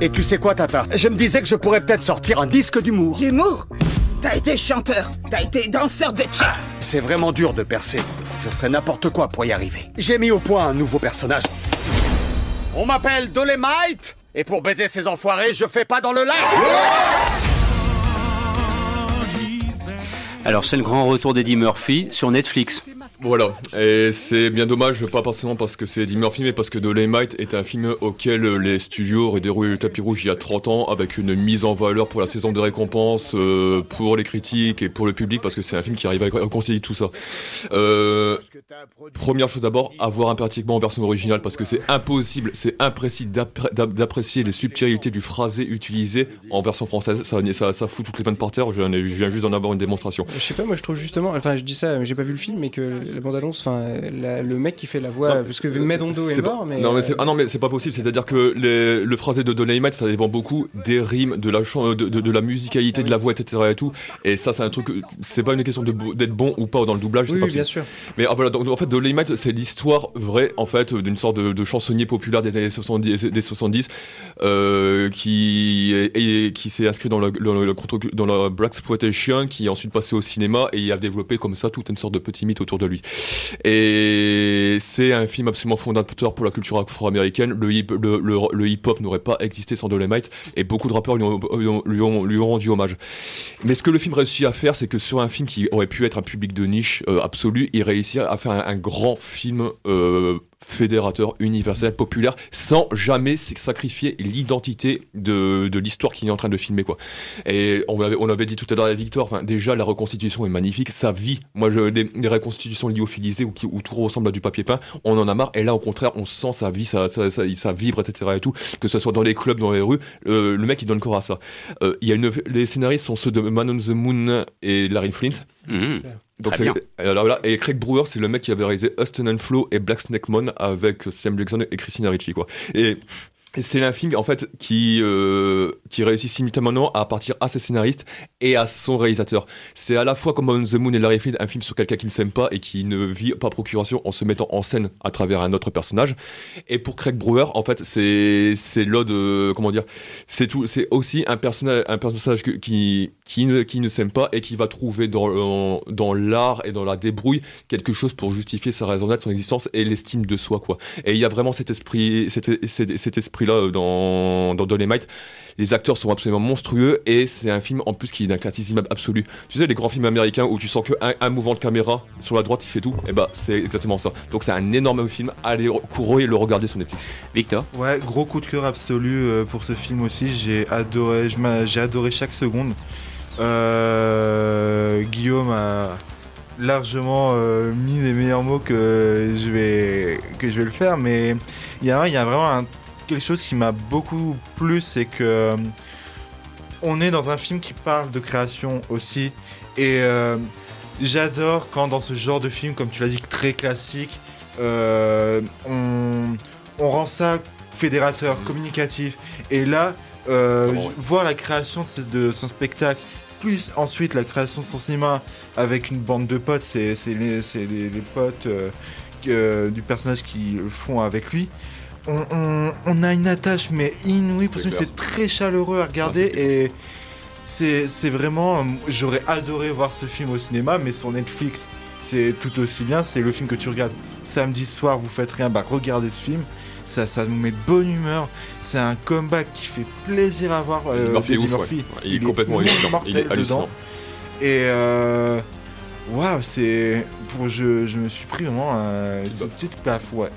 Et tu sais quoi, Tata? Je me disais que je pourrais peut-être sortir un disque d'humour. D'humour T'as été chanteur, t'as été danseur de chic. C'est vraiment dur de percer. Je ferai n'importe quoi pour y arriver. J'ai mis au point un nouveau personnage. On m'appelle Dolemite Et pour baiser ces enfoirés, je fais pas dans le lac Alors c'est le grand retour d'Eddie Murphy sur Netflix. Voilà, et c'est bien dommage, pas forcément parce que c'est Eddie Murphy, mais parce que Dolemite est un film auquel les studios auraient déroulé le tapis rouge il y a 30 ans, avec une mise en valeur pour la saison de récompense, euh, pour les critiques et pour le public, parce que c'est un film qui arrive à concilier tout ça. Euh, première chose d'abord, avoir impérativement en version originale, parce que c'est impossible, c'est imprécis d'apprécier les subtilités du phrasé utilisé en version française, ça, ça, ça fout toutes les vannes par terre, je viens juste d'en avoir une démonstration. Je sais pas, moi je trouve justement, enfin je dis ça, j'ai pas vu le film, mais que la bande-annonce, enfin le mec qui fait la voix, parce que Medondo est, mort, mais. Non, mais euh, ah non, mais c'est pas possible, c'est-à-dire que les, le phrasé de Donny ça dépend beaucoup des rimes, de la, de, de, de, la musicalité de la voix, etc. et tout. Et ça, c'est un truc, c'est pas une question d'être bon ou pas dans le doublage, oui, pas bien sûr. Mais ah, voilà, donc en fait, Donny c'est l'histoire vraie, en fait, d'une sorte de, chansonnier populaire des années 70, des 70 euh, qui, est, qui s'est inscrit dans, le, dans la Black Exploitation, qui est ensuite passé au cinéma et a développé comme ça toute une sorte de petit mythe autour de lui. Et c'est un film absolument fondateur pour la culture afro-américaine. Le, hip, le, hip-hop n'aurait pas existé sans Dolemite et beaucoup de rappeurs lui ont, rendu hommage. Mais ce que le film réussit à faire, c'est que sur un film qui aurait pu être un public de niche euh, absolu, il réussit à faire un, grand film euh, fédérateur, universel, populaire, sans jamais sacrifier l'identité de, de l'histoire qu'il est en train de filmer. Quoi. Et on avait, on avait dit tout à l'heure Victor, enfin, déjà la reconstitution est magnifique, ça vit. Moi, je, les, reconstitutions lyophilisées où, où tout ressemble à du papier peint, on en a marre. Et là, au contraire, on sent sa vie, ça, ça, ça, vibre, etc. Et tout, que ce soit dans les clubs, dans les rues, le mec il donne corps à ça. Euh, y a une, les scénaristes sont ceux de Man on the Moon et Larry Flint. Mmh. Donc alors là, et Craig Brewer, c'est le mec qui avait réalisé Austin and Flow et Black Snake Moon avec Sam Jackson et Christina Ricci, quoi. Et c'est un film en fait qui euh, qui réussit simultanément à partir à ses scénaristes et à son réalisateur. C'est à la fois comme On the Moon et Larry Flynn, un film sur quelqu'un qui ne s'aime pas et qui ne vit pas procuration en se mettant en scène à travers un autre personnage. Et pour Craig Brewer, en fait, c'est c'est l'ode euh, comment dire, c'est tout, c'est aussi un personnage un personnage qui qui ne qui ne s'aime pas et qui va trouver dans dans l'art et dans la débrouille quelque chose pour justifier sa raison d'être, son existence et l'estime de soi quoi. Et il y a vraiment cet esprit cet, cet, cet esprit là euh, dans, dans Dolemite. Les acteurs sont absolument monstrueux et c'est un film en plus qui est d'un classicisme absolu. Tu sais, les grands films américains où tu sens qu'un un mouvement de caméra sur la droite il fait tout, et eh bah c'est exactement ça. Donc c'est un énorme film, allez courir et le regarder sur Netflix. Victor? Ouais, gros coup de cœur absolu euh, pour ce film aussi, j'ai adoré, j'ai adoré chaque seconde. Euh, Guillaume a largement mis les meilleurs mots que je vais que je vais le faire mais il y a, y a vraiment un quelque chose qui m'a beaucoup plu, c'est que euh, on est dans un film qui parle de création aussi. Et euh, j'adore quand dans ce genre de film, comme tu l'as dit, très classique, euh, on, on, rend ça fédérateur, communicatif. Et là, voir la création de son spectacle, plus ensuite la création de son cinéma avec une bande de potes, c'est les, les, les, potes du personnage qui le font avec lui on, a une attache mais inouïe parce que c'est très chaleureux à regarder et c'est vraiment j'aurais adoré voir ce film au cinéma mais sur Netflix c'est tout aussi bien c'est le film que tu regardes samedi soir vous faites rien bah regardez ce film. Ça, ça nous met de bonne humeur c'est un comeback qui fait plaisir à voir euh, Murphy, il, est complètement hallucinant il est hallucinant. Et euh, Waouh, c'est. Pour je, je me suis pris vraiment une petite paf, ouais.